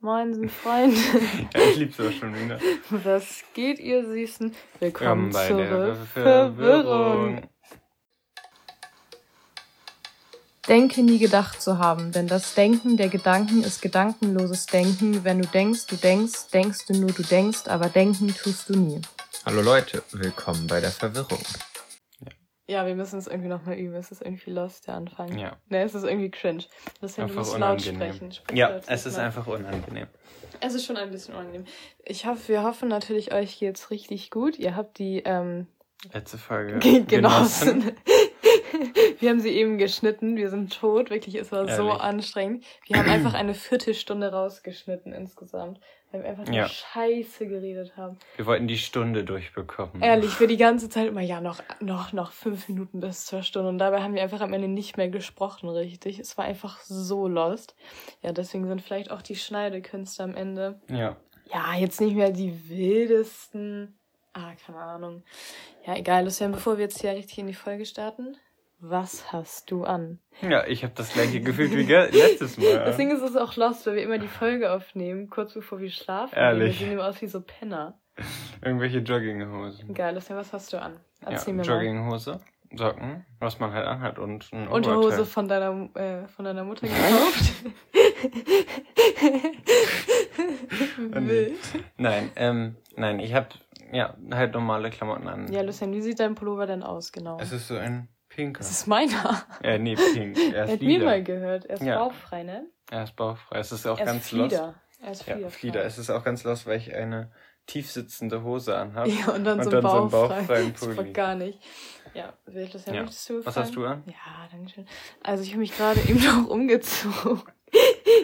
Moinsen, Freunde. ja, ich lieb's auch schon wieder. Was geht, ihr Süßen? Willkommen bei zur der. Verwirrung. Denke nie gedacht zu haben, denn das Denken der Gedanken ist gedankenloses Denken. Wenn du denkst, du denkst, denkst du nur, du denkst, aber denken tust du nie. Hallo Leute, willkommen bei der Verwirrung. Ja, wir müssen es irgendwie nochmal üben. Es ist irgendwie lost, der Anfang. Ja. Ne, es ist irgendwie cringe. Deswegen Einfach musst du laut unangenehm. sprechen. Sprich Ja, es ist mal. einfach unangenehm. Es ist schon ein bisschen unangenehm. Ich hoffe, wir hoffen natürlich, euch geht's richtig gut. Ihr habt die ähm, Letzte Folge. ge- genossen. wir haben sie eben geschnitten. Wir sind tot. Wirklich, es war so Ehrlich. anstrengend. Wir haben einfach eine Viertelstunde rausgeschnitten insgesamt. Weil wir einfach nur Ja. Scheiße geredet haben. Wir wollten die Stunde durchbekommen. Ehrlich, wir die ganze Zeit immer, ja, noch, noch, noch fünf Minuten bis zur Stunde. Und dabei haben wir einfach am Ende nicht mehr gesprochen, richtig. Es war einfach so lost. Ja, deswegen sind vielleicht auch die Schneidekünste am Ende Ja. ja, jetzt nicht mehr die wildesten. Ah, keine Ahnung. Ja, egal, Lucian, bevor wir jetzt hier richtig in die Folge starten, was hast du an? Ja, ich habe das gleiche Gefühl wie letztes Mal. Deswegen ist es auch lost, weil wir immer die Folge aufnehmen, kurz bevor wir schlafen. Ehrlich. Wir sehen immer aus wie so Penner. Irgendwelche Jogginghosen. Geil, Lucian, was hast du an? Ja, Erzähl mir mal. Jogginghose, Socken, was man halt anhat und ein Unterhose von deiner, äh, von deiner Mutter gekauft. Wild. Nein, ähm, nein, ich habe ja halt normale Klamotten an. Ja, Lucian, wie sieht dein Pullover denn aus, genau? Es ist so ein pinker. Das ist meiner. Ja, nee, pink. Er ist hat mir mal gehört. Er ist Ja. bauchfrei, ne? Er ist bauchfrei. Es ist auch Er ist ganz los. Flieder. Er ist Ja, Flieder. Es ist auch ganz los, weil ich eine tiefsitzende Hose anhabe. Ja, und dann, Und so, dann ein so einen bauchfrei. bauchfreien Das Pulli. gar nicht. Ja, will das ja, Ja. möchtest du Was hast du an? Ja, danke schön. Also ich habe mich gerade eben noch umgezogen.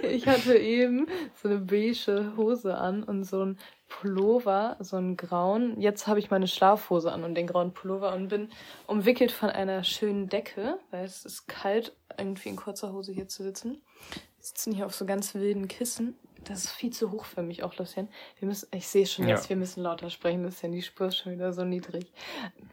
Ich hatte eben so eine beige Hose an und so ein Pullover, so einen grauen. Jetzt habe ich meine Schlafhose an und den grauen Pullover und bin umwickelt von einer schönen Decke, weil es ist kalt, irgendwie in kurzer Hose hier zu sitzen. Wir sitzen hier auf so ganz wilden Kissen. Das ist viel zu hoch für mich auch, Lucien. Wir müssen, ich sehe schon Ja. jetzt, wir müssen lauter sprechen, Lucien. Die Spur ist schon wieder so niedrig.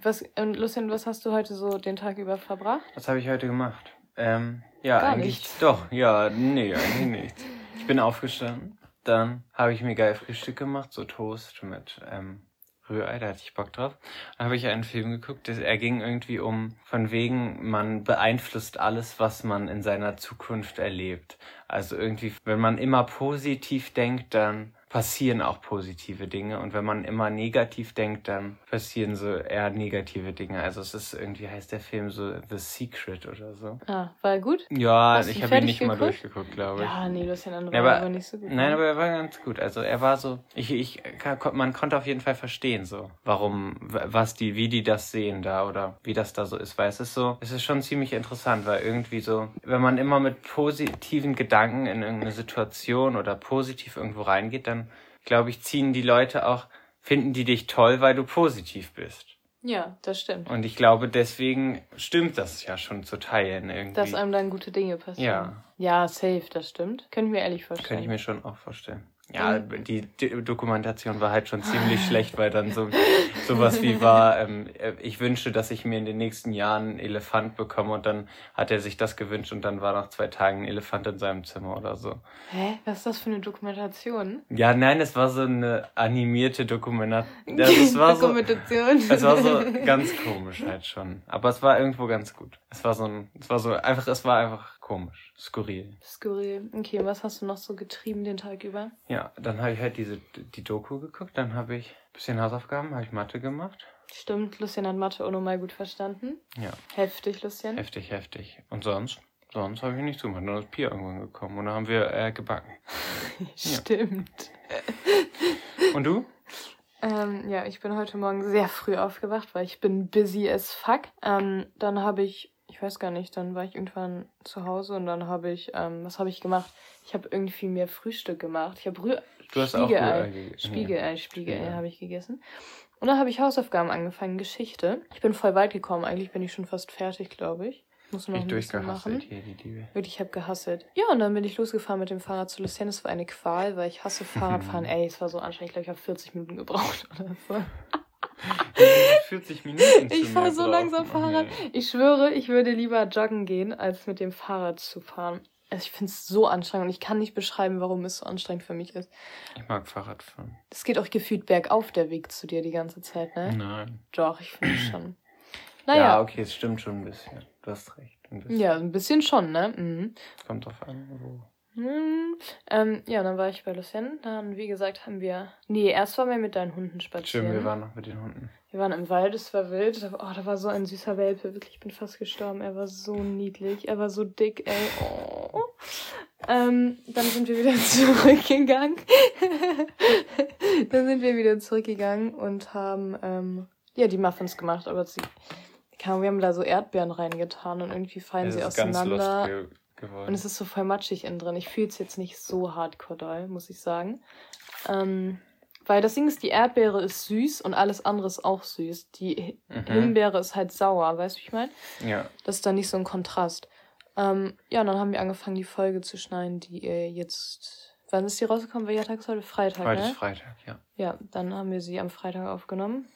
Was, und Lucien, was hast du heute so den Tag über verbracht? Was habe ich heute gemacht? Ähm, ja, Gar eigentlich nichts. doch. Ja, nee, eigentlich nichts. Ich bin aufgestanden. Dann habe ich mir geil Frühstück gemacht, so Toast mit ähm, Rührei, da hatte ich Bock drauf. Dann habe ich einen Film geguckt, das, er ging irgendwie um, von wegen, man beeinflusst alles, was man in seiner Zukunft erlebt. Also irgendwie, wenn man immer positiv denkt, dann passieren auch positive Dinge. Und wenn man immer negativ denkt, dann passieren so eher negative Dinge. Also es ist irgendwie, heißt der Film so The Secret oder so. Ah, war er gut? Ja, Hast du ich habe ihn nicht mal geguckt? durchgeguckt, glaube ich. Ja, nee, Lucien, andere Ja, war aber- aber nicht so gut. Nein, ne? aber er war ganz gut. Also er war so, ich, ich, man konnte auf jeden Fall verstehen, so, warum, was die, wie die das sehen da oder wie das da so ist, weil es ist so, es ist schon ziemlich interessant, weil irgendwie so, wenn man immer mit positiven Gedanken in irgendeine Situation oder positiv irgendwo reingeht, dann glaube ich, ziehen die Leute auch, finden die dich toll, weil du positiv bist. Ja, das stimmt. Und ich glaube, deswegen stimmt das ja schon zu teilen irgendwie. Dass einem dann gute Dinge passieren. Ja. Ja, safe, das stimmt. Könnte ich mir ehrlich Könnte vorstellen. ich mir schon auch vorstellen. Ja, die D Dokumentation war halt schon ziemlich schlecht, weil dann so sowas wie war, ähm, äh, ich wünsche, dass ich mir in den nächsten Jahren einen Elefant bekomme und dann hat er sich das gewünscht und dann war nach zwei Tagen ein Elefant in seinem Zimmer oder so. Hä? Was ist das für eine Dokumentation? Ja, nein, es war so eine animierte Dokumentation. Es war so, Dokumentation. es war so ganz komisch halt schon. Aber es war irgendwo ganz gut. Es war so ein, es war so einfach, es war einfach komisch, skurril. Skurril. Okay, was hast du noch so getrieben den Tag über? Ja, dann habe ich halt diese die Doku geguckt, dann habe ich ein bisschen Hausaufgaben, habe ich Mathe gemacht. Stimmt, Lucien hat Mathe auch nochmal gut verstanden. Ja, Heftig, Lucien. heftig, heftig. Und sonst? Sonst habe ich nichts gemacht. Dann ist Pia irgendwann gekommen und dann haben wir äh, gebacken. Stimmt. Und du? Ähm, ja, ich bin heute Morgen sehr früh aufgewacht, weil ich bin busy as fuck. Ähm, dann habe ich, ich weiß gar nicht, dann war ich irgendwann zu Hause und dann habe ich, ähm, was habe ich gemacht? Ich habe irgendwie mehr Frühstück gemacht. Ich habe Rühr Du hast auch Spiegelei, Rührei gegessen. Spiegelei, Spiegelei Spiegelei. habe ich gegessen. Und dann habe ich Hausaufgaben angefangen, Geschichte. Ich bin voll weit gekommen. Eigentlich bin ich schon fast fertig, glaube ich. Muss noch Ich ein bisschen durchgehasselt machen. hier, die Liebe. Wirklich, ich habe gehasselt. Ja, und dann bin ich losgefahren mit dem Fahrrad zu Lucien. Es war eine Qual, weil ich hasse Fahrradfahren. Ey, es war so anstrengend. Ich glaube, ich habe 40 Minuten gebraucht oder so. 40 Minuten. Ich fahre so brauchen. langsam Oh, Fahrrad. nee. Ich schwöre, ich würde lieber joggen gehen, als mit dem Fahrrad zu fahren. also ich finde es so anstrengend und ich kann nicht beschreiben, warum es so anstrengend für mich ist. Ich mag Fahrradfahren. Es geht auch gefühlt bergauf der Weg zu dir die ganze Zeit, ne? Nein. Doch, ich finde schon. Naja. Ja, okay, es stimmt schon ein bisschen. Du hast recht. Ja, ein bisschen schon, ne? Mhm. Kommt drauf an, wo. Hm, ähm, ja, dann war ich bei Lucien. Dann, wie gesagt, haben wir. Nee, erst waren wir mit deinen Hunden spazieren. Stimmt, wir waren noch mit den Hunden. Wir waren im Wald, es war wild. Oh, da war so ein süßer Welpe. Wirklich, ich bin fast gestorben. Er war so niedlich. Er war so dick, ey. Oh. Ähm, dann sind wir wieder zurückgegangen. dann sind wir wieder zurückgegangen und haben ähm, ja die Muffins gemacht. Aber sie, wir haben da so Erdbeeren reingetan und irgendwie fallen Es sie auseinander. Geworden. Und es ist so voll matschig innen drin. Ich fühle es jetzt nicht so hardcore doll, muss ich sagen. Ähm, weil das Ding ist, die Erdbeere ist süß und alles andere ist auch süß. Die Mhm. Himbeere ist halt sauer, weißt du, wie ich meine? ja. Das ist dann nicht so ein Kontrast. Ähm, ja, und dann haben wir angefangen, die Folge zu schneiden, die äh, jetzt. Wann ist die rausgekommen? Welcher Tag ist heute? Freitag, Heute ne? ist Freitag, ja. Ja, dann haben wir sie am Freitag aufgenommen.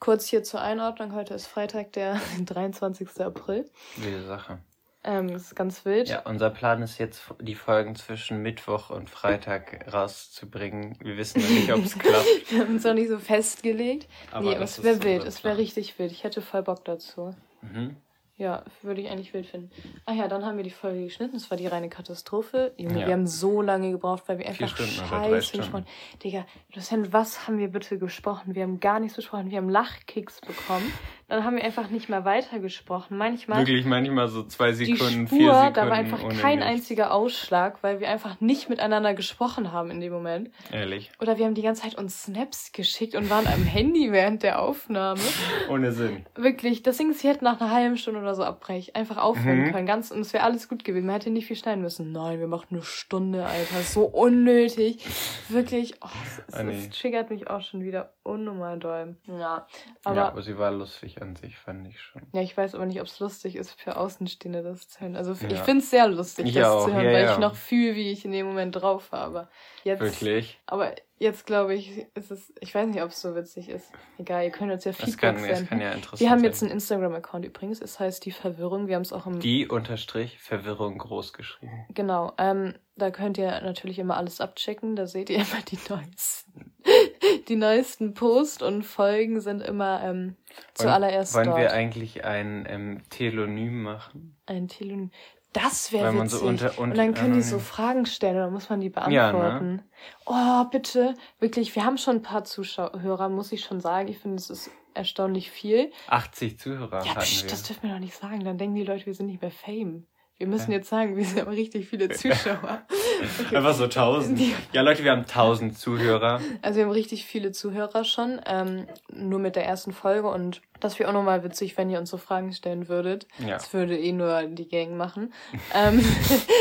Kurz hier zur Einordnung, heute ist Freitag, der 23. April. Wilde Sache. Ähm, das ist ganz wild. Ja, unser Plan ist jetzt, die Folgen zwischen Mittwoch und Freitag rauszubringen. Wir wissen noch nicht, ob es klappt. Wir haben uns noch nicht so festgelegt. Aber nee, aber es wäre wild. Es wäre richtig wild. Ich hätte voll Bock dazu. Mhm. Ja, würde ich eigentlich wild finden. Ach ja, dann haben wir die Folge geschnitten. Das war die reine Katastrophe. Junge, Ja. wir haben so lange gebraucht, weil wir einfach Stunden scheiße gesprochen Digga, Lucien, was haben wir bitte gesprochen? Wir haben gar nichts besprochen. Wir haben Lachkicks bekommen. Dann haben wir einfach nicht mehr weitergesprochen. Manchmal Wirklich manchmal so zwei die Sekunden, Spur, vier Sekunden. da war einfach kein nichts. einziger Ausschlag, weil wir einfach nicht miteinander gesprochen haben in dem Moment. Ehrlich. Oder wir haben die ganze Zeit uns Snaps geschickt und waren am Handy während der Aufnahme. Ohne Sinn. Wirklich, das Ding ist, sie hätten nach einer halben Stunde oder so abbrechen. Einfach aufhören Mhm. können. Ganz, und es wäre alles gut gewesen. Man hätte nicht viel schneiden müssen. Nein, wir machen eine Stunde, Alter. So unnötig. Wirklich, oh, es, es, Ah, nee. es triggert mich auch schon wieder unnormal doll. Ja, Aber, ja, aber sie war lustig an sich, fand ich schon. ich weiß aber nicht, ob es lustig ist für Außenstehende, das zu hören. Also ich Ja. finde es sehr lustig, Ich das auch, zu hören, ja, weil ja. ich noch fühle, wie ich in dem Moment drauf war. Aber jetzt, Wirklich. aber jetzt glaube ich, ist es, ich weiß nicht, ob es so witzig ist. Egal, ihr könnt uns ja Feedback kann, senden. es kann ja interessant Wir haben sein. jetzt einen Instagram-Account übrigens, es heißt die Verwirrung. Wir haben es auch im. Die unterstrich Verwirrung groß geschrieben. Genau, ähm, da könnt ihr natürlich immer alles abchecken. Da seht ihr immer die neuesten. Die neuesten Posts und Folgen sind immer ähm, zuallererst Wollen dort. wir eigentlich ein ähm, Telonym machen? Ein Telonym. Das wäre witzig. so unter- und dann können die anonym. so Fragen stellen und dann muss man die Ja, ne? beantworten. Oh, bitte. Wirklich, wir haben schon ein paar Zuschauer, muss ich schon sagen. Ich finde, es ist erstaunlich viel. 80 Zuhörer Ja, wir. das dürfen wir doch nicht sagen. Dann denken die Leute, wir sind nicht mehr Fame. Wir müssen jetzt sagen, wir sind aber richtig viele Zuschauer. Okay. Einfach so 1000. Die- Ja, Leute, wir haben 1000 Zuhörer. Also wir haben richtig viele Zuhörer schon, ähm, nur mit der ersten Folge und das wäre auch nochmal witzig, wenn ihr uns so Fragen stellen würdet. Ja. Das würde eh nur die Gang machen. ähm,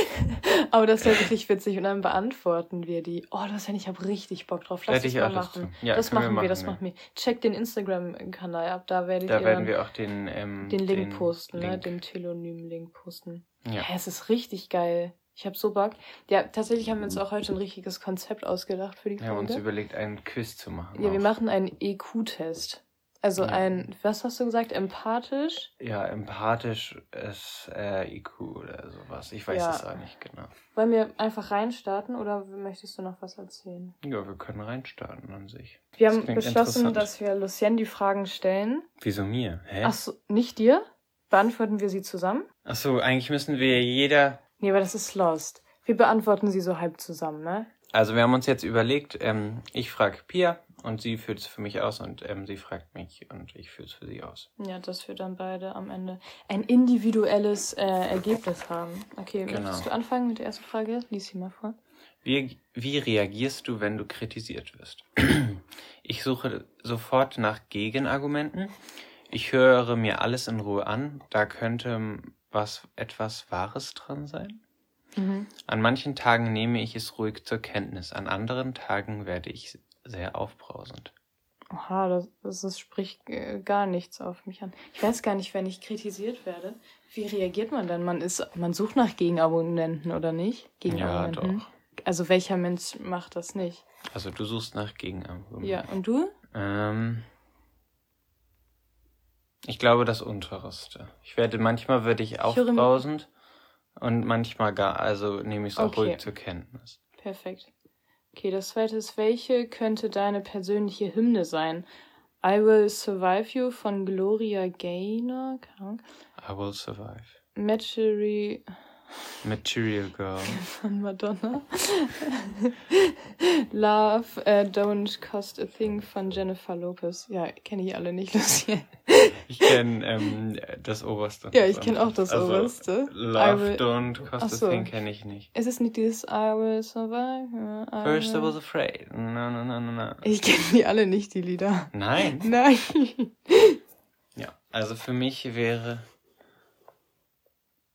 aber das wäre wirklich witzig und dann beantworten wir die. Oh, das ich habe richtig Bock drauf. Lass das mal machen. Ja, das können wir machen wir, das machen, machen wir. Checkt den Instagram-Kanal ab, da werdet Da ihr werden wir auch den, ähm, den Link posten, ne? Link. Den Telonym-Link posten. Ja. Ja, es ist richtig geil. Ich habe so Bock. Ja, tatsächlich haben wir uns auch heute ein richtiges Konzept ausgedacht für die Wir haben uns überlegt, einen Quiz zu machen. Ja, wir auch. machen einen EQ-Test. Also Ja. ein, was hast du gesagt, empathisch? Ja, empathisch ist äh, IQ oder sowas. Ich weiß Ja. es auch nicht genau. Wollen wir einfach reinstarten oder möchtest du noch was erzählen? Ja, wir können reinstarten an sich. Wir Das haben beschlossen, dass wir Lucien die Fragen stellen. Wieso mir? Hä? Ach so, nicht dir? Beantworten wir sie zusammen? Ach so, eigentlich müssen wir jeder. Nee, aber das ist lost. Wir beantworten sie so halb zusammen, ne? Also wir haben uns jetzt überlegt, ähm, ich frage Pia und sie führt es für mich aus und ähm, sie fragt mich und ich führe es für sie aus. Ja, dass wir dann beide am Ende ein individuelles äh, Ergebnis haben. Okay, Genau. möchtest du anfangen mit der ersten Frage? Lies sie mal vor. Wie, wie reagierst du, wenn du kritisiert wirst? Ich suche sofort nach Gegenargumenten. Ich höre mir alles in Ruhe an. Da könnte was etwas Wahres dran sein. Mhm. An manchen Tagen nehme ich es ruhig zur Kenntnis. An anderen Tagen werde ich sehr aufbrausend. Oha, das, das, das spricht äh, gar nichts auf mich an. Ich weiß gar nicht, wenn ich kritisiert werde, wie reagiert man dann? Man ist, man sucht nach Gegenabonnenten oder nicht? Ja, Gegenabonnenten. doch. Also welcher Mensch macht das nicht? Also du suchst nach Gegenargumenten. Ja, und du? Ähm, ich glaube das Unterste. Ich werde manchmal werde ich aufbrausend Und manchmal gar, also nehme ich es auch Okay. ruhig zur Kenntnis. Perfekt. Okay, das zweite ist, welche könnte deine persönliche Hymne sein? I Will Survive You von Gloria Gaynor. I will survive. Material Material Girl. von Madonna. Love äh, Don't Cost a Thing von Jennifer Lopez. Ja, kenne ich alle nicht, Lucy. Ich kenne ähm, das Oberste. Ja, ich kenn auch das also, Oberste. I Love will- Don't Cost so. a Thing kenne ich nicht. Es ist nicht dieses I Will Survive. I First I will- was afraid. No, no, no, no, no. Ich kenne die alle nicht, die Lieder. Nein. Nein. Ja, also für mich wäre.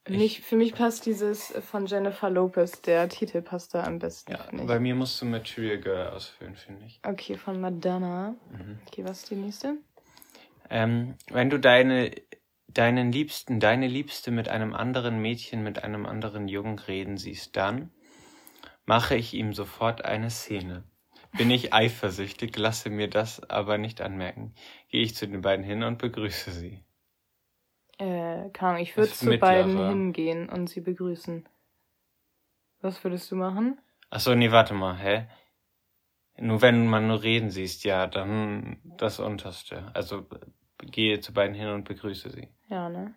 Ich- Mich, für mich passt dieses von Jennifer Lopez, der Titel passt da am besten. Ja, bei mir musst du Material Girl ausführen, finde ich. Okay, von Madonna. Mhm. Okay, was ist die nächste? Ähm, wenn du deine, deinen Liebsten, deine Liebste mit einem anderen Mädchen, mit einem anderen Jungen reden siehst, dann mache ich ihm sofort eine Szene. Bin ich eifersüchtig, lasse mir das aber nicht anmerken. Gehe ich zu den beiden hin und begrüße sie. Äh, Ahnung, ich würde zu Mittlere. beiden hingehen und sie begrüßen. Was würdest du machen? Ach so, nee, warte mal, hä? Nur wenn man nur reden siehst, ja, dann das Unterste. Also gehe zu beiden hin und begrüße sie. Ja, ne?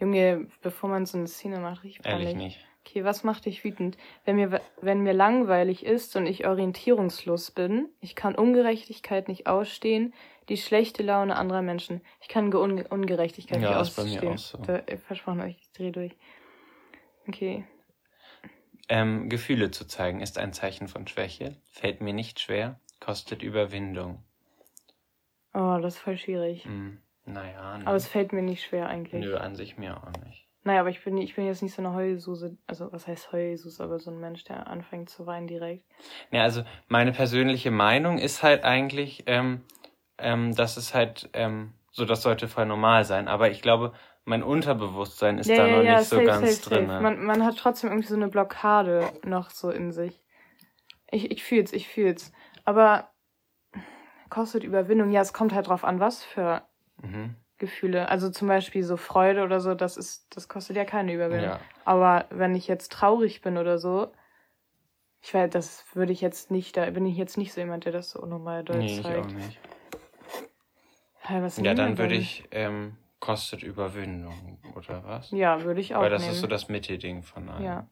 Junge, bevor man so eine Szene macht, richtig Ehrlich peinlich. nicht. Okay, was macht dich wütend? Wenn mir, wenn mir langweilig ist und ich orientierungslos bin, ich kann Ungerechtigkeit nicht ausstehen, die schlechte Laune anderer Menschen. Ich kann Ge Un Ungerechtigkeit Ja, nicht ist bei mir ausstehen. auch so. Da, ich versprochen euch, ich dreh durch. Okay. Ähm, Gefühle zu zeigen ist ein Zeichen von Schwäche, fällt mir nicht schwer, kostet Überwindung. Oh, das ist voll schwierig. Hm, naja, ne. Aber es fällt mir nicht schwer eigentlich. Nö, an sich mir auch nicht. Naja, aber ich bin, ich bin jetzt nicht so eine Heulsuse, also was heißt Heulsuse, aber so ein Mensch, der anfängt zu weinen direkt. Ja, also meine persönliche Meinung ist halt eigentlich, ähm, ähm, dass es halt, ähm, so das sollte voll normal sein. Aber ich glaube, mein Unterbewusstsein ist da noch nicht so ganz drin. ne? Man, man hat trotzdem irgendwie so eine Blockade noch so in sich. Ich, ich fühl's, ich fühl's. Aber kostet Überwindung. Ja, es kommt halt drauf an, was für Mhm. Gefühle. Also zum Beispiel so Freude oder so, das ist, das kostet ja keine Überwindung. Ja. Aber wenn ich jetzt traurig bin oder so, ich weiß, das würde ich jetzt nicht, da bin ich jetzt nicht so jemand, der das so unnormal doll Nee, ich zeigt. auch nicht. Hä, was Ja, dann würde ich, ähm, kostet Überwindung, oder was? Ja, würde ich auch Weil das nehmen. ist so das Mittelding von allen. Ja.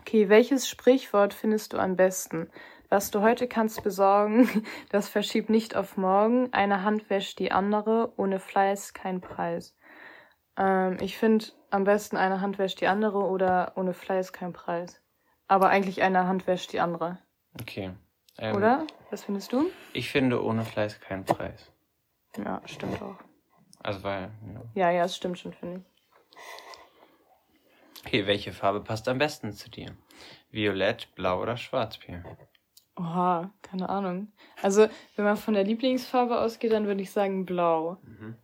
Okay, welches Sprichwort findest du am besten? Was du heute kannst besorgen, das verschiebt nicht auf morgen. Eine Hand wäscht die andere, ohne Fleiß kein Preis. Ähm, ich finde am besten eine Hand wäscht die andere oder ohne Fleiß kein Preis. Aber eigentlich eine Hand wäscht die andere. Okay. Ähm, Oder? Was findest du? Ich finde ohne Fleiß kein Preis. Ja, stimmt auch. Also weil, ja. Ja, ja, es stimmt schon, finde ich. Okay, welche Farbe passt am besten zu dir? Violett, blau oder schwarzbier? Oha, keine Ahnung. Also, wenn man von der Lieblingsfarbe ausgeht, dann würde ich sagen blau. Mhm.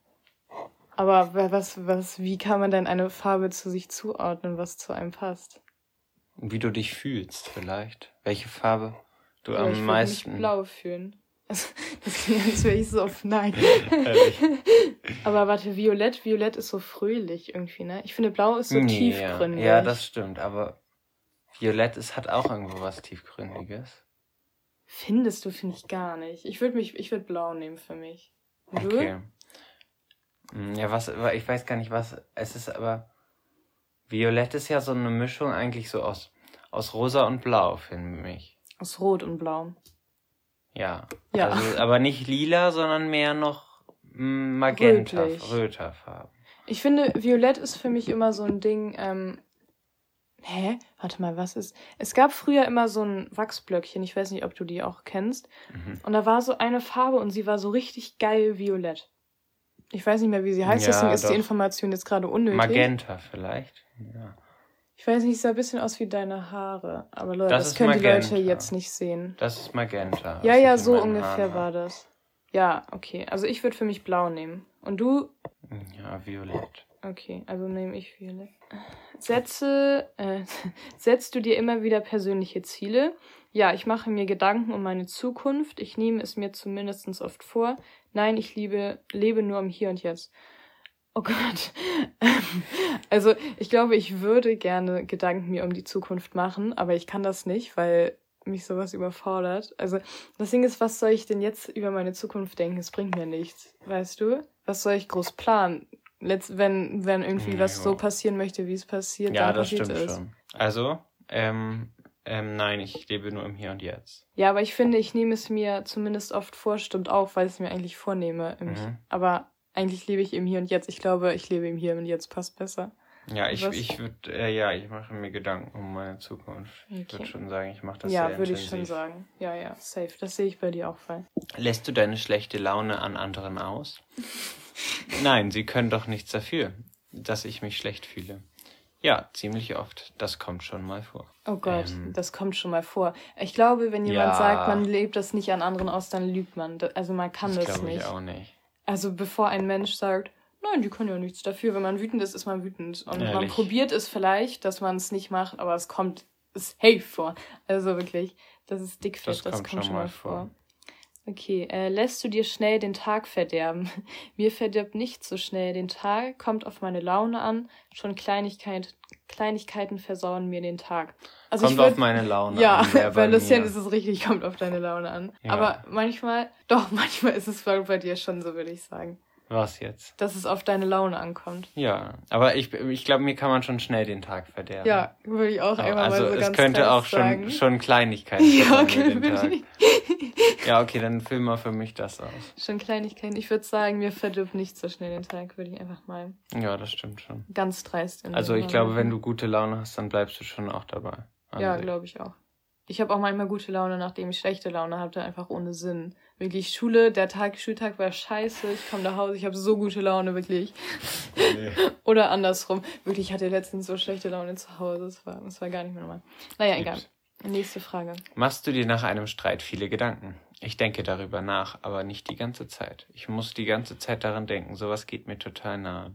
Aber wa- was, was, wie kann man denn eine Farbe zu sich zuordnen, was zu einem passt? Wie du dich fühlst vielleicht. Welche Farbe du Ja, am ich würde meisten... mich blau fühlen. Also, das klingt, als wäre ich so auf Nein. Aber warte, Violett, Violett ist so fröhlich irgendwie, ne? Ich finde, Blau ist so Nee, tiefgründig. Ja, das stimmt, aber Violett ist, hat auch irgendwo was Tiefgründiges. Findest du, finde ich gar nicht. Ich würde mich, ich würde Blau nehmen für mich. Und du? Okay. Hm, Ja, was, ich weiß gar nicht, was es ist, aber Violett ist ja so eine Mischung eigentlich so aus, aus Rosa und Blau, finde ich. Aus Rot und Blau. Ja. Ja. Also, aber nicht lila, sondern mehr noch mm, Magenta, Rötlich. Röterfarben. Ich finde, Violett ist für mich immer so ein Ding, ähm, hä? Warte mal, was ist? Es gab früher immer so ein Wachsblöckchen, ich weiß nicht, ob du die auch kennst. Mhm. Und da war so eine Farbe und sie war so richtig geil violett. Ich weiß nicht mehr, wie sie heißt, Ja, deswegen ist doch. die Information jetzt gerade unnötig. Magenta vielleicht. Ja. Ich weiß nicht, es sah ein bisschen aus wie deine Haare. Aber Leute, Das das, können die Magenta. Leute jetzt nicht sehen. Das ist Magenta. Ja, ja, so ungefähr Haaren war das. Ja, okay. Also ich würde für mich blau nehmen. Und du? Ja, Violett. Okay, also nehme ich Violett. Setze, äh, setzt du dir immer wieder persönliche Ziele? Ja, ich mache mir Gedanken um meine Zukunft. Ich nehme es mir zumindest oft vor. Nein, ich liebe, lebe nur im Hier und Jetzt. Oh Gott. Also ich glaube, ich würde gerne Gedanken mir um die Zukunft machen, aber ich kann das nicht, weil mich sowas überfordert. Also das Ding ist, was soll ich denn jetzt über meine Zukunft denken? Es bringt mir nichts, weißt du? Was soll ich groß planen? Letzt, wenn, wenn irgendwie Ja, was so ja. passieren möchte, wie es passiert, Ja, dann das passiert stimmt es. schon. Also, ähm, ähm, nein, ich lebe nur im Hier und Jetzt. Ja, aber ich finde, ich nehme es mir zumindest oft vor, stimmt auch, weil ich es mir eigentlich vornehme. Mhm. Aber eigentlich lebe ich im Hier und Jetzt. Ich glaube, ich lebe im Hier und Jetzt passt besser. Ja, ich, Was? ich würde, äh, ja, ich mache mir Gedanken um meine Zukunft. Ich Okay. würde schon sagen, ich mache das ja, sehr würde ich schon sagen. Ja, ja, safe. Das sehe ich bei dir auch voll. Lässt du deine schlechte Laune an anderen aus? Nein, sie können doch nichts dafür, dass ich mich schlecht fühle. Ja, ziemlich oft. Das kommt schon mal vor. Oh Gott, Ähm. das kommt schon mal vor. Ich glaube, wenn jemand Ja. sagt, man lebt das nicht an anderen aus, dann lügt man. Also man kann Das das, glaube ich nicht. auch nicht. Also bevor ein Mensch sagt, nein, die können ja nichts dafür. Wenn man wütend ist, ist man wütend. Und man Ehrlich. probiert es vielleicht, dass man es nicht macht, aber es kommt safe vor. Also wirklich, das ist dickfett, Das das, kommt kommt, schon mal vor. vor. Okay, äh, lässt du dir schnell den Tag verderben? Mir verdirbt nicht so schnell den Tag, kommt auf meine Laune an. Schon Kleinigkeit, Kleinigkeiten versauen mir den Tag. Also kommt ich würd- auf meine Laune ja, an. wer bei Lucien ist es richtig, kommt auf deine Laune an. Ja. Aber manchmal, doch, manchmal ist es bei bei dir schon so, würde ich sagen. Was jetzt? Dass es auf deine Laune ankommt. Ja, aber ich, ich glaube, mir kann man schon schnell den Tag verderben. Ja, würde ich auch einmal also mal so es ganz könnte auch schon, sagen. schon Kleinigkeiten Ja, okay, den Tag. wirklich. Ja, okay, dann füll mal für mich das aus. Schon Kleinigkeiten. Ich würde sagen, mir verdirbt nicht so schnell den Tag, würde ich einfach mal Ja, das stimmt schon. ganz dreist in Also ich glaube, Moment. wenn du gute Laune hast, dann bleibst du schon auch dabei. an Ja, glaube ich auch. Ich habe auch manchmal gute Laune, nachdem ich schlechte Laune hatte, einfach ohne Sinn. Wirklich Schule, der Tag, Schultag war scheiße, ich komme nach Hause, ich habe so gute Laune, wirklich. Nee. Oder andersrum. Wirklich, ich hatte letztens so schlechte Laune zu Hause, das war, das war gar nicht mehr normal. Naja, egal. Nächste Frage. Machst du dir nach einem Streit viele Gedanken? Ich denke darüber nach, aber nicht die ganze Zeit. Ich muss die ganze Zeit daran denken. Sowas geht mir total nahe.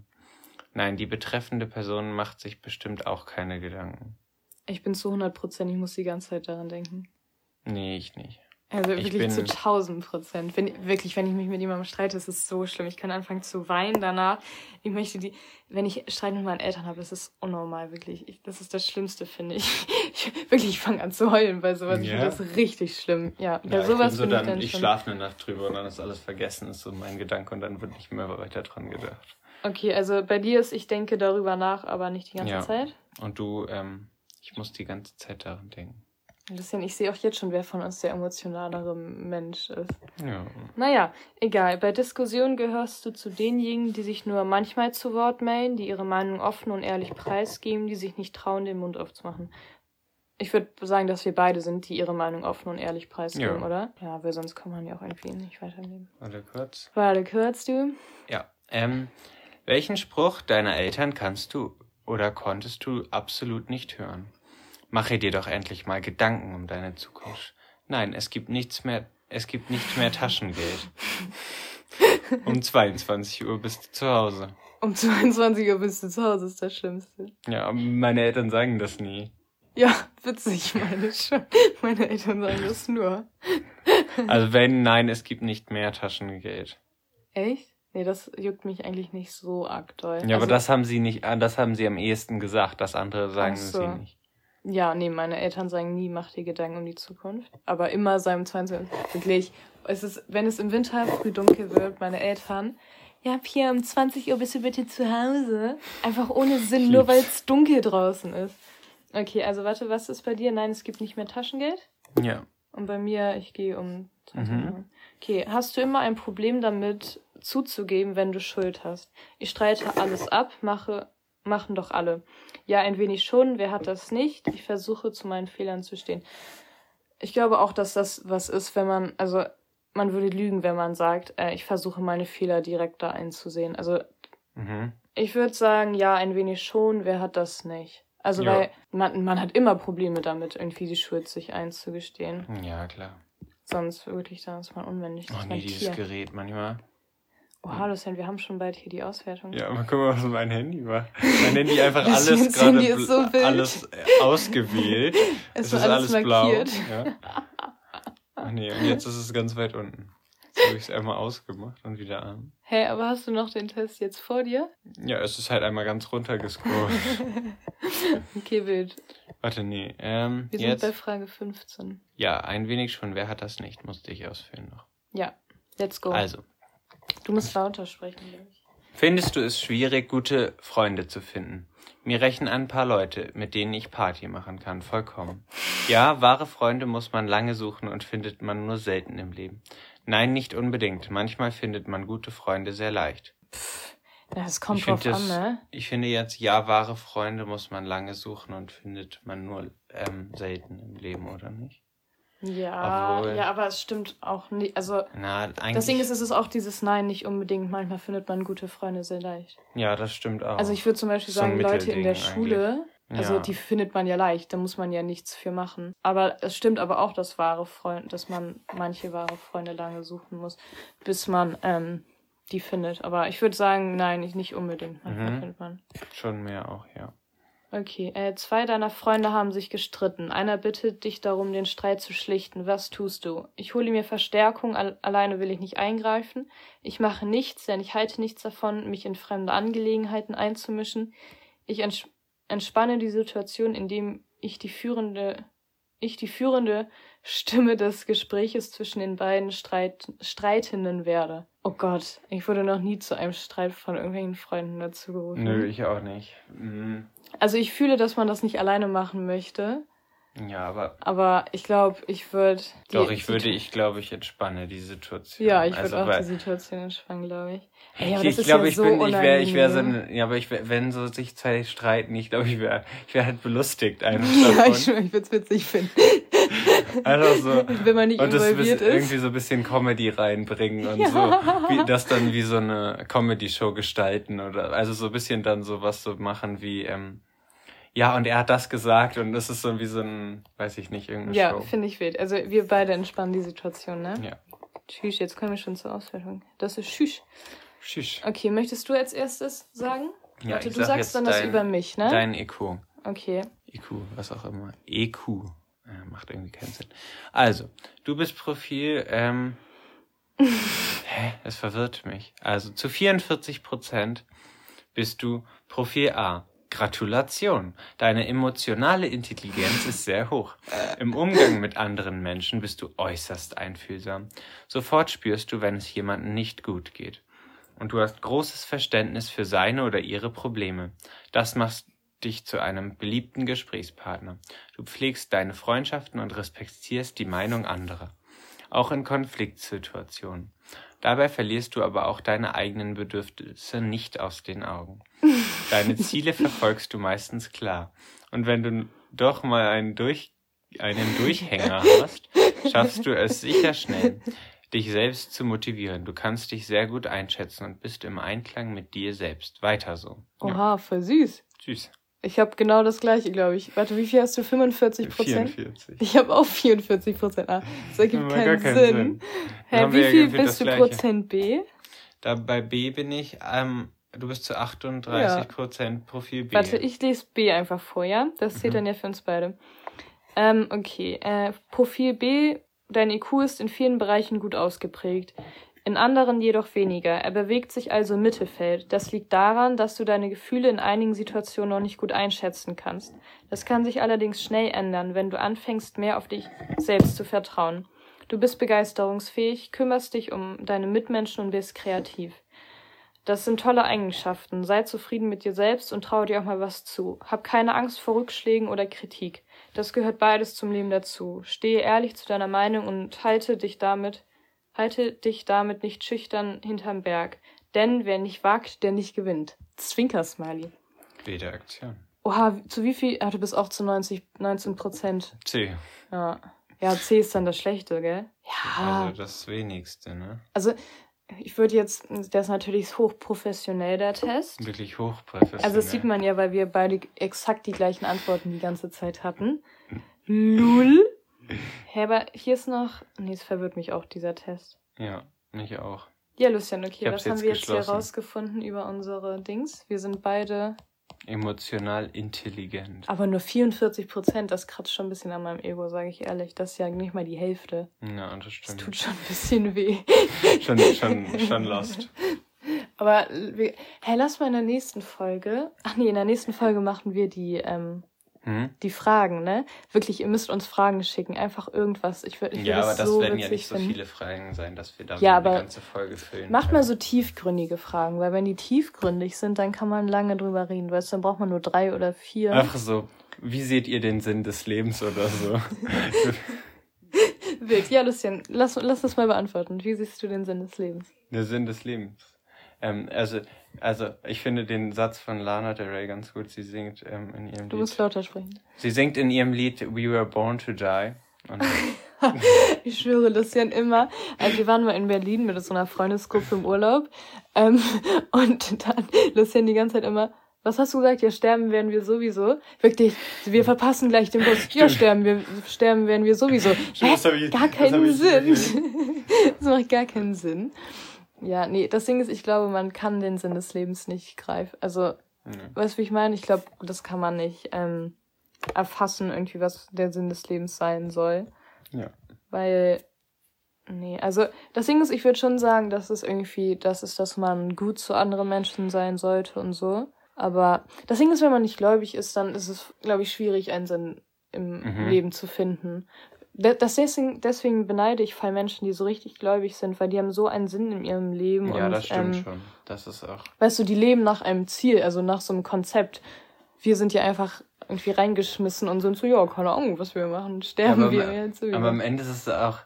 Nein, die betreffende Person macht sich bestimmt auch keine Gedanken. Ich bin zu 100 Prozent, ich muss die ganze Zeit daran denken. Nee, ich nicht. Also Ich wirklich bin- zu 1000 Prozent. Wenn, wirklich, wenn ich mich mit jemandem streite, ist es so schlimm. Ich kann anfangen zu weinen danach. Ich möchte die, wenn ich Streit mit meinen Eltern habe, das ist unnormal, wirklich. Ich, das ist das Schlimmste, finde ich. Ich wirklich, ich fange an zu heulen bei sowas. Ich Ja? finde das richtig schlimm. Ja, bei Ja, sowas ich, so dann, ich dann ich schlafe eine Nacht drüber und dann ist alles vergessen, ist so mein Gedanke und dann wird nicht mehr weiter dran gedacht. Okay, also bei dir ist, ich denke darüber nach, aber nicht die ganze Ja. Zeit. Und du, ähm, ich muss die ganze Zeit daran denken. Bisschen, ich sehe auch jetzt schon, wer von uns der emotionalere Mensch ist. Ja. Naja, egal. Bei Diskussionen gehörst du zu denjenigen, die sich nur manchmal zu Wort melden, die ihre Meinung offen und ehrlich preisgeben, die sich nicht trauen, den Mund aufzumachen. Ich würde sagen, dass wir beide sind, die ihre Meinung offen und ehrlich preisgeben, Ja. oder? Ja, weil sonst kann man ja auch irgendwie nicht weiterleben. Warte kurz. Warte, hörst du? Ja. Ähm, welchen Spruch deiner Eltern kannst du oder konntest du absolut nicht hören? Mache dir doch endlich mal Gedanken um deine Zukunft. Nein, es gibt nichts mehr, es gibt nicht mehr Taschengeld. Um 22 Uhr bist du zu Hause. Um 22 Uhr bist du zu Hause, ist das Schlimmste. Ja, meine Eltern sagen das nie. Ja, witzig, meine schon. Meine Eltern sagen das nur. Also wenn, nein, es gibt nicht mehr Taschengeld. Echt? Nee, das juckt mich eigentlich nicht so arg doll. Ja, aber Also- das haben sie nicht, ah, das haben sie am ehesten gesagt. Das andere sagen so. sie nicht. Ja, nee, meine Eltern sagen nie, mach dir Gedanken um die Zukunft. Aber immer seinem 20. Wirklich, es ist, wenn es im Winter früh dunkel wird, meine Eltern, ja, Pia, um 20 Uhr bist du bitte zu Hause. Einfach ohne Sinn, nur weil es dunkel draußen ist. Okay, also warte, was ist bei dir? Nein, es gibt nicht mehr Taschengeld. Ja. Und bei mir, ich gehe um 20 Mhm. Okay, hast du immer ein Problem damit zuzugeben, wenn du Schuld hast? Ich streite alles ab, mache, machen doch alle. Ja, ein wenig schon, wer hat das nicht? Ich versuche zu meinen Fehlern zu stehen. Ich glaube auch, dass das was ist, wenn man, also man würde lügen, wenn man sagt, äh, ich versuche meine Fehler direkt da einzusehen. Also Mhm. ich würde sagen, ja, ein wenig schon, wer hat das nicht? Also Ja. weil man, man hat immer Probleme damit, irgendwie die Schuld sich einzugestehen. Ja, klar. Sonst wirklich, dann ist man unmännlich. Oh nee, dieses Tier. Gerät manchmal. Oh, hallo Sven, wir haben schon bald hier die Auswertung. Ja, mal gucken, was mein Handy war. Mein Handy einfach alles gerade so alles äh, ausgewählt. Es es ist alles alles blau. markiert. Ja. Ach nee, und jetzt ist es ganz weit unten. Habe ich es einmal ausgemacht und wieder an. Hä, hey, aber hast du noch den Test jetzt vor dir? Ja, es ist halt einmal ganz runtergescrollt. okay, wild. Warte, nee. Ähm, Wir sind jetzt, bei Frage 15. Ja, ein wenig schon. Wer hat das nicht? Musste ich ausführen noch. Ja, let's go. Also. Du musst lauter sprechen, glaube ich. Findest du es schwierig, gute Freunde zu finden? Mir rächen ein paar Leute, mit denen ich Party machen kann, vollkommen. Ja, wahre Freunde muss man lange suchen und findet man nur selten im Leben. Nein, nicht unbedingt. Manchmal findet man gute Freunde sehr leicht. Pff, das kommt ich drauf an, ne? Ich finde jetzt, ja, wahre Freunde muss man lange suchen und findet man nur ähm, selten im Leben, oder nicht? Ja, Obwohl- ja, aber es stimmt auch nicht. Also, Na, eigentlich. das Ding ist, es ist auch dieses Nein nicht unbedingt. Manchmal findet man gute Freunde sehr leicht. ja, das stimmt auch. Also, ich würde zum Beispiel So sagen, Leute in der Schule, also Ja. die findet man ja leicht, da muss man ja nichts für machen. Aber es stimmt aber auch, dass wahre Freunde, dass man manche wahre Freunde lange suchen muss, bis man ähm, die findet. Aber ich würde sagen, nein, nicht- nicht unbedingt. Manchmal Mhm. findet man. Schon mehr auch, ja. Okay, äh, zwei deiner Freunde haben sich gestritten. Einer bittet dich darum, den Streit zu schlichten. Was tust du? Ich hole mir Verstärkung, al alleine will ich nicht eingreifen. Ich mache nichts, denn ich halte nichts davon, mich in fremde Angelegenheiten einzumischen. Ich entspanne die Situation, indem ich die führende, ich die führende Stimme des Gespräches zwischen den beiden Streit Streitenden werde. Oh Gott, ich wurde noch nie zu einem Streit von irgendwelchen Freunden dazu gerufen. Nö, ich auch nicht. Mhm. Also ich fühle, dass man das nicht alleine machen möchte, Ja, aber aber ich glaube, ich würde. doch, ich würde, ich glaube, ich entspanne die Situation. Ja, ich würde also, auch die Situation entspannen, glaube ich. Ey, ich glaube, ja ich so bin, ich wäre, ich wäre so ein, ja, aber ich wär, wenn so sich zwei streiten, ich glaube, ich wäre, ich wäre halt belustigt einfach Ja, ich, ich würde es witzig finden. Einfach so. Wenn man nicht Und das ist. irgendwie so ein bisschen Comedy reinbringen und Ja. so, wie, das dann wie so eine Comedy-Show gestalten oder, also so ein bisschen dann so was so machen wie, ähm, ja, und er hat das gesagt und das ist so wie so ein, weiß ich nicht, irgendeine Ja, Show. finde ich wild. Also wir beide entspannen die Situation, ne? Ja. Tschüss, jetzt kommen wir schon zur Auswertung. Das ist Tschüss. Tschüss. Okay, möchtest du als erstes sagen? Ja, Warte, ich du sag sagst dann das dein- über mich, ne? Dein EQ. Okay. IQ, was auch immer. EQ. Äh, macht irgendwie keinen Sinn. Also, du bist Profil, ähm, hä, das verwirrt mich. Also, zu 44 Prozent bist du Profil A. Gratulation. Deine emotionale Intelligenz ist sehr hoch. Im Umgang mit anderen Menschen bist du äußerst einfühlsam. Sofort spürst du, wenn es jemandem nicht gut geht. Und du hast großes Verständnis für seine oder ihre Probleme. Das macht dich zu einem beliebten Gesprächspartner. Du pflegst deine Freundschaften und respektierst die Meinung anderer. Auch in Konfliktsituationen. Dabei verlierst du aber auch deine eigenen Bedürfnisse nicht aus den Augen. Deine Ziele verfolgst du meistens klar. Und wenn du doch mal einen, Durch einen Durchhänger hast, schaffst du es sicher schnell, dich selbst zu motivieren. Du kannst dich sehr gut einschätzen und bist im Einklang mit dir selbst. Weiter so. Oha, voll süß. süß. Ich habe genau das gleiche, glaube ich. Warte, wie viel hast du? 45 Prozent? 44. Ich habe auch 44 Prozent. Ah, das ergibt Aber keinen, gar Sinn. Dann Hä, wie ja viel bist du das Gleiche. Prozent B? Da bei B bin ich, ähm, du bist zu 38 Prozent Profil B. Warte, ich lese B einfach vor, ja? Das zählt Mhm. dann ja für uns beide. Ähm, okay. Äh, Profil B, dein IQ ist in vielen Bereichen gut ausgeprägt, in anderen jedoch weniger. Er bewegt sich also im Mittelfeld. Das liegt daran, dass du deine Gefühle in einigen Situationen noch nicht gut einschätzen kannst. Das kann sich allerdings schnell ändern, wenn du anfängst, mehr auf dich selbst zu vertrauen. Du bist begeisterungsfähig, kümmerst dich um deine Mitmenschen und bist kreativ. Das sind tolle Eigenschaften. Sei zufrieden mit dir selbst und traue dir auch mal was zu. Hab keine Angst vor Rückschlägen oder Kritik. Das gehört beides zum Leben dazu. Stehe ehrlich zu deiner Meinung und halte dich damit, halte dich damit nicht schüchtern hinterm Berg. Denn wer nicht wagt, der nicht gewinnt. Zwinker-Smiley. B der Aktion. Oha, zu wie viel? Ah, du bist auch zu 90, 19 Prozent. C. Ja. Ja, C ist dann das Schlechte, gell? Ja. Also das wenigste, ne? Also, ich würde jetzt, der ist natürlich hochprofessionell, der Test. Wirklich hochprofessionell. Also das sieht man ja, weil wir beide exakt die gleichen Antworten die ganze Zeit hatten. Lul. Hä, aber hier ist noch... Nee, es verwirrt mich auch, dieser Test. Ja, mich auch. Ja, Lucian, okay, was haben wir jetzt hier rausgefunden über unsere Dings? Wir sind beide emotional intelligent. Aber nur 44 Prozent, das kratzt schon ein bisschen an meinem Ego, sage ich ehrlich. Das ist ja nicht mal die Hälfte. Ja, das Das stimmt. tut schon ein bisschen weh. schon, schon, schon lost. Aber, hey, lass mal in der nächsten Folge, ach nee, in der nächsten Folge machen wir die, ähm, Hm? die Fragen, ne? Wirklich, ihr müsst uns Fragen schicken, einfach irgendwas. Ich würde Ja, aber das so werden ja nicht so finden. viele Fragen sein, dass wir da Ja, eine ganze Folge füllen. Macht können. mal so tiefgründige Fragen, weil wenn die tiefgründig sind, dann kann man lange drüber reden, weißt du, dann braucht man nur drei oder vier. Einfach so, wie seht ihr den Sinn des Lebens oder so? Wild. Ja, Lucien, lass, lass das mal beantworten. Wie siehst du den Sinn des Lebens? Der Sinn des Lebens. Ähm, also, also, ich finde den Satz von Lana Del Rey ganz gut. Sie singt ähm, in ihrem Du Lied. musst lauter sprechen. Sie singt in ihrem Lied We Were Born to Die. Ich schwöre, Lucien immer. Also wir waren mal in Berlin mit so einer Freundesgruppe im Urlaub. Ähm, und dann Lucien die ganze Zeit immer, was hast du gesagt? Ja, sterben werden wir sowieso. Wirklich, wir verpassen gleich den Bus. Ja, sterben wir, sterben werden wir sowieso. Stimmt, das hab ich- gar keinen Sinn. das macht gar keinen Sinn. Ja, nee, das Ding ist, ich glaube, man kann den Sinn des Lebens nicht greifen. Also, Nee. weißt du, wie ich meine? Ich glaube, das kann man nicht ähm, erfassen, irgendwie, was der Sinn des Lebens sein soll. Ja. Weil, nee, also das Ding ist, ich würde schon sagen, dass es irgendwie, das ist, dass man gut zu anderen Menschen sein sollte und so. Aber das Ding ist, wenn man nicht gläubig ist, dann ist es, glaube ich, schwierig, einen Sinn im Mhm. Leben zu finden. Das deswegen, deswegen beneide ich voll Menschen, die so richtig gläubig sind, weil die haben so einen Sinn in ihrem Leben Ja, und das stimmt ähm, schon. Das ist auch. weißt du, die leben nach einem Ziel, also nach so einem Konzept. Wir sind ja einfach irgendwie reingeschmissen und sind so, ja, keine Ahnung, was wir machen, sterben aber, wir am- jetzt so. aber am Ende ist es auch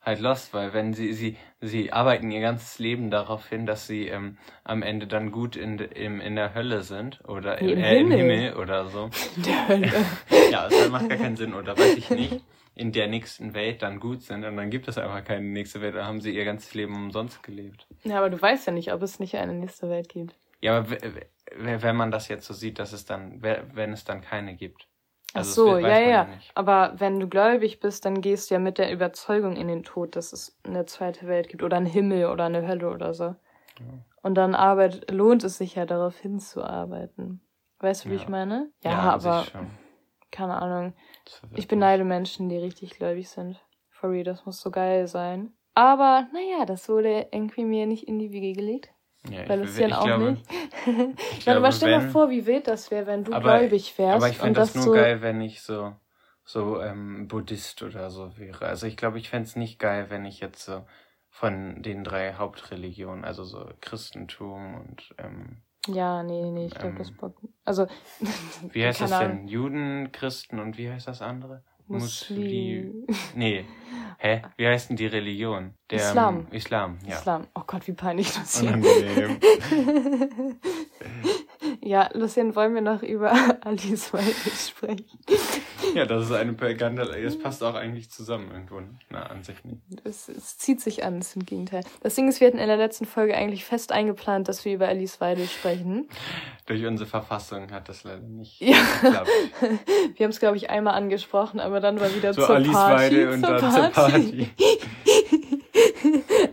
halt lost, weil wenn sie, sie, sie arbeiten ihr ganzes Leben darauf hin, dass sie ähm, am Ende dann gut in, im, in der Hölle sind oder im, äh, im Himmel. Himmel oder so. der Hölle. Ja, das macht gar keinen Sinn, oder weiß ich nicht, in der nächsten Welt dann gut sind und dann gibt es einfach keine nächste Welt, da haben sie ihr ganzes Leben umsonst gelebt. Ja, aber du weißt ja nicht, ob es nicht eine nächste Welt gibt. Ja, aber wenn man das jetzt so sieht, dass es dann, wenn es dann keine gibt. Ach Also das so, ja, ja. nicht. Aber wenn du gläubig bist, dann gehst du ja mit der Überzeugung in den Tod, dass es eine zweite Welt gibt oder einen Himmel oder eine Hölle oder so. Und dann arbeit, lohnt es sich ja darauf hinzuarbeiten. Weißt du, wie Ja. ich meine? Ja, sich aber. Keine Ahnung. Ich beneide Menschen, die richtig gläubig sind. For real, das muss so geil sein. Aber, naja, das wurde irgendwie mir nicht in die Wiege gelegt. Ja, Bei ich, Lucian ich auch glaube, nicht. Ich glaube, aber stell dir wenn- vor, wie wild das wäre, wenn du Aber- gläubig wärst. Aber ich fände das das nur so, geil, wenn ich so, so ähm, Buddhist oder so wäre. Also ich glaube, ich fände es nicht geil, wenn ich jetzt so von den drei Hauptreligionen, also so Christentum und ähm, Ja, nee, nee, ich glaube, Ähm, das Bock. Also, wie heißt das denn? Juden, Christen und wie heißt das andere? Muslim. Nee. Hä? Wie heißt denn die Religion? Der, Islam. ähm, Islam, ja. Islam. Oh Gott, wie peinlich das hier. Unangenehm. ja, Lucien, wollen wir noch über Alice Weidel sprechen? ja, das ist eine Propaganda. Es passt auch eigentlich zusammen irgendwo. ne? Na, an sich nicht. Es, es zieht sich an, es ist im Gegenteil. Das Ding ist, wir hatten in der letzten Folge eigentlich fest eingeplant, dass wir über Alice Weidel sprechen. Durch unsere Verfassung hat das leider nicht Ja. geklappt. Wir haben es, glaube ich, einmal angesprochen, aber dann war wieder So zur Alice Party. Weidel und dann zur Party.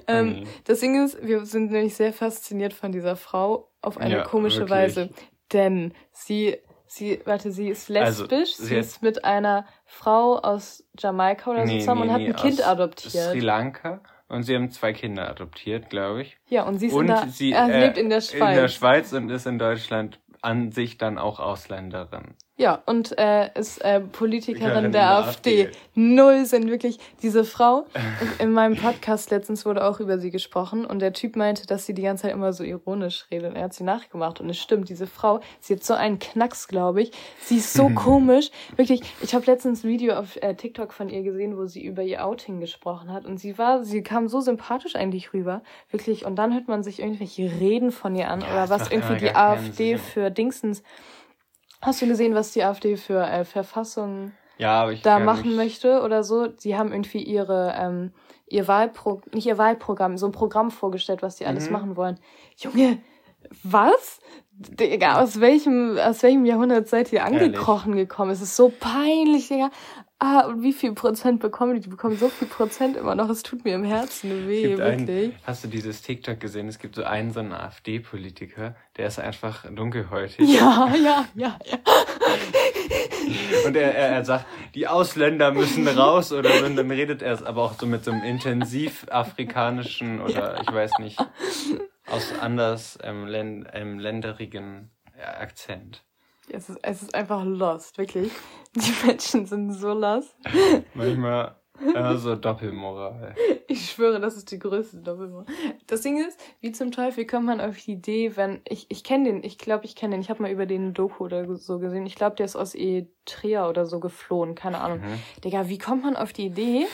ähm, Nee. Das Ding ist, wir sind nämlich sehr fasziniert von dieser Frau auf eine Ja, komische wirklich. Weise. Denn sie, sie, warte, sie ist Also, lesbisch, sie sie hat- ist mit einer Frau aus Jamaika oder so Nee, zusammen nee, und hat nee, ein Kind aus adoptiert. Sri Lanka. Und sie haben zwei Kinder adoptiert, glaube ich. Ja, und sie ist und in der, sie er äh, lebt in der Schweiz. In der Schweiz und ist in Deutschland an sich dann auch Ausländerin. Ja, und äh, ist äh, Politikerin der AfD. AfD. Null sind wirklich diese Frau. In meinem Podcast letztens wurde auch über sie gesprochen und der Typ meinte, dass sie die ganze Zeit immer so ironisch redet und er hat sie nachgemacht und es stimmt, diese Frau, sie hat so einen Knacks, glaube ich. Sie ist so komisch. Wirklich, ich habe letztens ein Video auf äh, TikTok von ihr gesehen, wo sie über ihr Outing gesprochen hat und sie war, sie kam so sympathisch eigentlich rüber. Wirklich, und dann hört man sich irgendwelche Reden von ihr an Ja, oder was irgendwie die AfD Sinn. für Dingsens Hast du gesehen, was die AfD für äh, Verfassung Ja, da machen möchte oder so? Sie haben irgendwie ihre, ähm, ihr Wahlpro nicht ihr Wahlprogramm, so ein Programm vorgestellt, was die alles Mhm. machen wollen. Junge, was? Digga, aus welchem, aus welchem Jahrhundert seid ihr Ehrlich. angekrochen gekommen? Es ist so peinlich, Digga. Ah, und wie viel Prozent bekommen die? Die bekommen so viel Prozent immer noch, es tut mir im Herzen weh, wirklich. Einen, hast du dieses TikTok gesehen? Es gibt so einen, so einen AfD-Politiker, der ist einfach dunkelhäutig. Ja, ja, ja, ja. Und er, er, er sagt, die Ausländer müssen raus oder dann redet er es aber auch so mit so einem intensiv afrikanischen oder ich weiß nicht, aus anders ähm, länd, ähm, länderigen Akzent. Es ist, es ist einfach lost, wirklich. Die Menschen sind so lost. Manchmal ja, so Doppelmoral. Ich schwöre, das ist die größte Doppelmoral. Das Ding ist, wie zum Teufel kommt man auf die Idee, wenn ich ich kenne den, ich glaube, ich kenne den, ich habe mal über den Doku oder so gesehen. Ich glaube, der ist aus Eritrea oder so geflohen, keine Ahnung. Mhm. Digga, wie kommt man auf die Idee,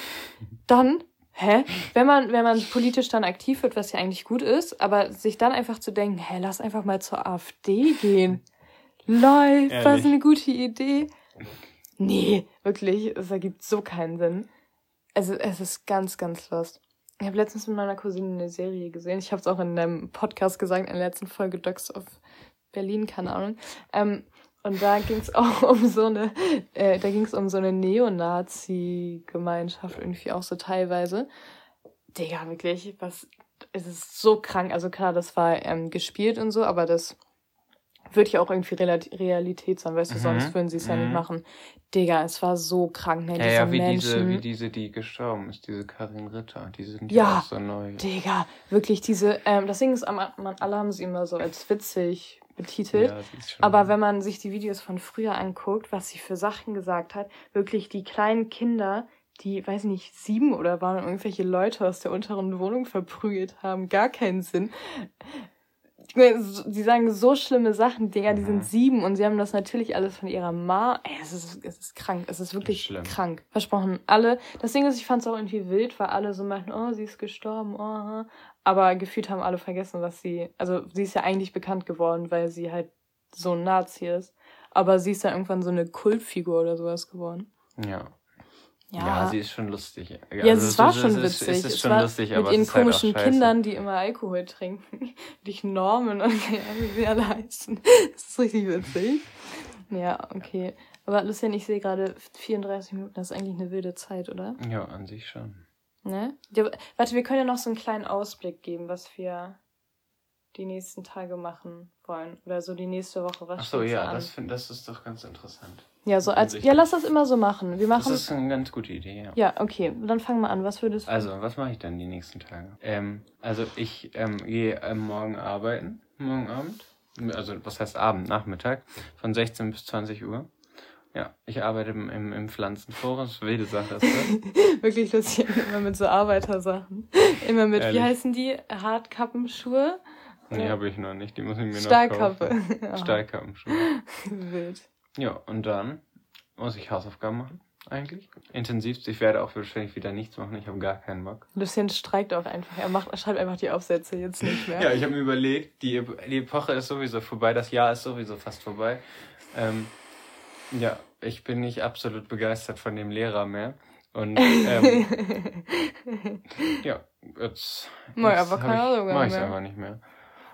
dann Hä? Wenn man, wenn man politisch dann aktiv wird, was ja eigentlich gut ist, aber sich dann einfach zu denken, hä, lass einfach mal zur AfD gehen. Lol, was eine gute Idee. Nee, wirklich, es ergibt so keinen Sinn. Also, es ist ganz, ganz lost. Ich habe letztens mit meiner Cousine eine Serie gesehen. Ich habe es auch in einem Podcast gesagt, in der letzten Folge Docs of Berlin, keine Ahnung. Ähm, und da ging es auch um so eine, äh, da ging es um so eine Neonazi-Gemeinschaft irgendwie auch so teilweise. Digga, wirklich, was, es ist so krank. Also klar, das war ähm, gespielt und so, aber das wird ja auch irgendwie Realität sein, weißt du, mhm. sonst würden sie es ja nicht mhm. machen. Digga, es war so krank, ne? Ja, ja, wie Menschen. diese, wie diese, die gestorben ist, diese Karin Ritter, die sind ja, ja auch so neu. Digga, wirklich diese, ähm, das Ding ist, man, alle haben sie immer so als witzig betitelt. Ja, aber wenn man sich die Videos von früher anguckt, was sie für Sachen gesagt hat, wirklich die kleinen Kinder, die, weiß nicht, sieben oder waren irgendwelche Leute aus der unteren Wohnung verprügelt haben, gar keinen Sinn. Sie sagen so schlimme Sachen, Digga, die sind mhm. sieben und sie haben das natürlich alles von ihrer Ma. Ey, es ist, es ist krank. Es ist wirklich ist krank. Versprochen. Alle. Das Ding ist, ich fand es auch irgendwie wild, weil alle so meinten, oh, sie ist gestorben, oh. Aber gefühlt haben alle vergessen, was sie. Also, sie ist ja eigentlich bekannt geworden, weil sie halt so ein Nazi ist. Aber sie ist ja irgendwann so eine Kultfigur oder sowas geworden. Ja. Ja, ja, sie ist schon lustig. Ja, also, es war so, schon witzig. Es ist, es ist schon lustig, aber mit ihren halt komischen halt Kindern, die immer Alkohol trinken. Dich Normen und wie sie alle heißen. Das ist richtig witzig. Ja, okay. Aber Lucian, ich sehe gerade 34 Minuten, das ist eigentlich eine wilde Zeit, oder? Ja, an sich schon. Ne? Ja, warte, wir können ja noch so einen kleinen Ausblick geben, was wir die nächsten Tage machen wollen. Oder so die nächste Woche. Was Ach so, ja, das, find, das ist doch ganz interessant. Ja, so als, ja, lass das immer so machen. Wir machen. Das ist eine ganz gute Idee, ja. Ja, okay. Dann fangen wir an. Was würdest du? Also, was mache ich dann die nächsten Tage? Ähm, also ich ähm, gehe ähm, morgen arbeiten, morgen Abend. Also, was heißt Abend, Nachmittag, von 16 bis 20 Uhr. Ja, ich arbeite im, im, im Pflanzenforest. Wilde Sache ist das. Wirklich lustig, immer mit so Arbeitersachen. Immer mit, Ehrlich? wie heißen die? Hartkappenschuhe? Nee, ja. habe ich noch nicht. Die muss ich mir Stahlkappe. noch kaufen. Ja. Stahlkappenschuhe. Wild. Ja, und dann muss ich Hausaufgaben machen, eigentlich. Intensivst. Ich werde auch wahrscheinlich wieder nichts machen. Ich habe gar keinen Bock. Lucien streikt auch einfach. Er macht, er schreibt einfach die Aufsätze jetzt nicht mehr. ja, ich habe mir überlegt, die, die Epoche ist sowieso vorbei. Das Jahr ist sowieso fast vorbei. Ähm, ja, ich bin nicht absolut begeistert von dem Lehrer mehr. Und ähm, ja, jetzt, jetzt Mal, aber keine Ahnung mach ich es einfach nicht mehr.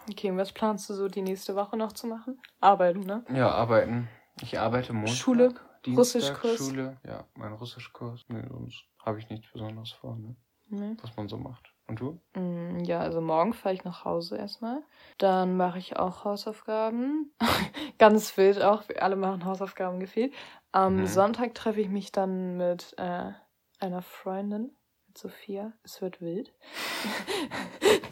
Okay, und was planst du so die nächste Woche noch zu machen? Arbeiten, ne? Ja, arbeiten. Ich arbeite Montag. Schule, Dienstag, Russischkurs. Schule, ja, mein Russischkurs. Nee, sonst habe ich nichts Besonderes vor, ne? Nee. Was man so macht. Und du? Mm, ja, also morgen fahre ich nach Hause erstmal. Dann mache ich auch Hausaufgaben. Ganz wild auch. Alle machen Hausaufgaben gefühlt. Am mhm. Sonntag treffe ich mich dann mit äh, einer Freundin. Mit Sophia. Es wird wild.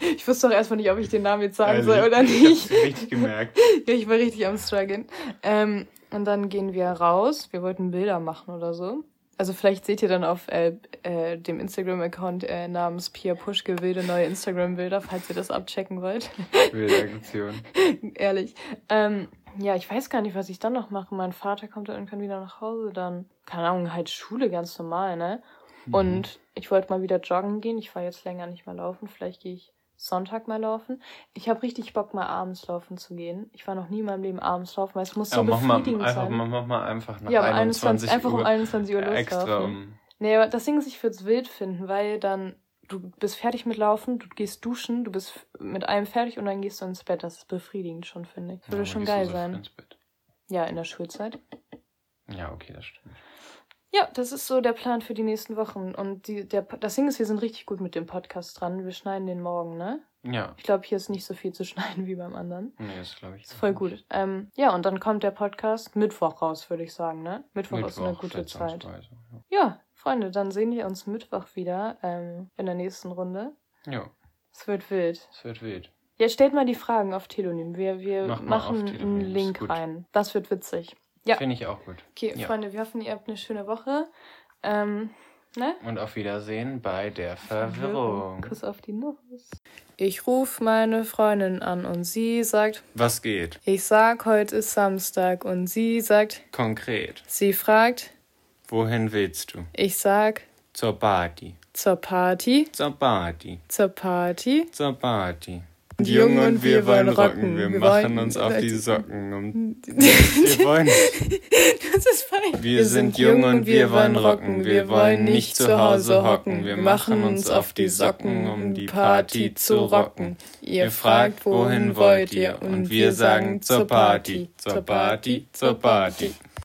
ich wusste doch erstmal nicht, ob ich den Namen jetzt sagen also, soll oder nicht. Ich hab's richtig gemerkt. ich war richtig am struggeln. Ähm, und dann gehen wir raus. Wir wollten Bilder machen oder so. Also vielleicht seht ihr dann auf äh, äh, dem Instagram-Account äh, namens Pia Puschke wilde neue Instagram-Bilder, falls ihr das abchecken wollt. Wilde Aktion. Ehrlich. Ähm, ja, ich weiß gar nicht, was ich dann noch mache. Mein Vater kommt dann irgendwann wieder nach Hause, dann, keine Ahnung, halt Schule ganz normal, ne? Mhm. Und ich wollte mal wieder joggen gehen. Ich war jetzt länger nicht mehr laufen. Vielleicht gehe ich Sonntag mal laufen. Ich habe richtig Bock, mal abends laufen zu gehen. Ich war noch nie in meinem Leben abends laufen, weil es muss ja, so mach befriedigend mal, einfach, sein. Mach, mach mal einfach nach ja, 21 21, einfach um 21 Uhr loslaufen. Um... Nee, aber das Ding ist, ich würde es wild finden, weil dann du bist fertig mit Laufen, du gehst duschen, du bist mit allem fertig und dann gehst du ins Bett. Das ist befriedigend schon, finde ich. Würde ja, schon geil so sein. Ja, in der Schulzeit. Ja, okay, das stimmt. Ja, das ist so der Plan für die nächsten Wochen. Und die, der, das Ding ist, wir sind richtig gut mit dem Podcast dran. Wir schneiden den morgen, ne? Ja. Ich glaube, hier ist nicht so viel zu schneiden wie beim anderen. Nee, das glaube ich. Ist voll gut. Ähm, ja, und dann kommt der Podcast Mittwoch raus, würde ich sagen, ne? Mittwoch, Mittwoch, ist eine gute Zeit. schätzungsweise, Ja, Freunde, dann sehen wir uns Mittwoch wieder ähm, in der nächsten Runde. Ja. ja, Es wird wild. es wird wild. Jetzt stellt mal die Fragen auf Telonym. Wir, wir Mach machen einen Link rein. Das wird witzig. Ja. Finde ich auch gut. Okay, Ja. Freunde, wir hoffen, ihr habt eine schöne Woche. Ähm, ne? Und auf Wiedersehen bei der Verwirrung. Kuss auf die Nuss. Ich rufe meine Freundin an und sie sagt, Was geht? ich sag, heute ist Samstag und sie sagt, Konkret. sie fragt, Wohin willst du? ich sag, Zur Party. zur Party, Zur Party. zur Party. Zur Party. Die Jungen und wir wollen rocken. Wir, Wir machen uns auf die Socken. Und wir wollen. Das ist fein. Wir sind jung und wir wollen rocken. Wir wollen nicht zu Hause hocken. Wir machen uns auf die Socken, um die Party zu rocken. Ihr fragt, wohin wollt ihr? Und wir sagen zur Party, zur Party, zur Party.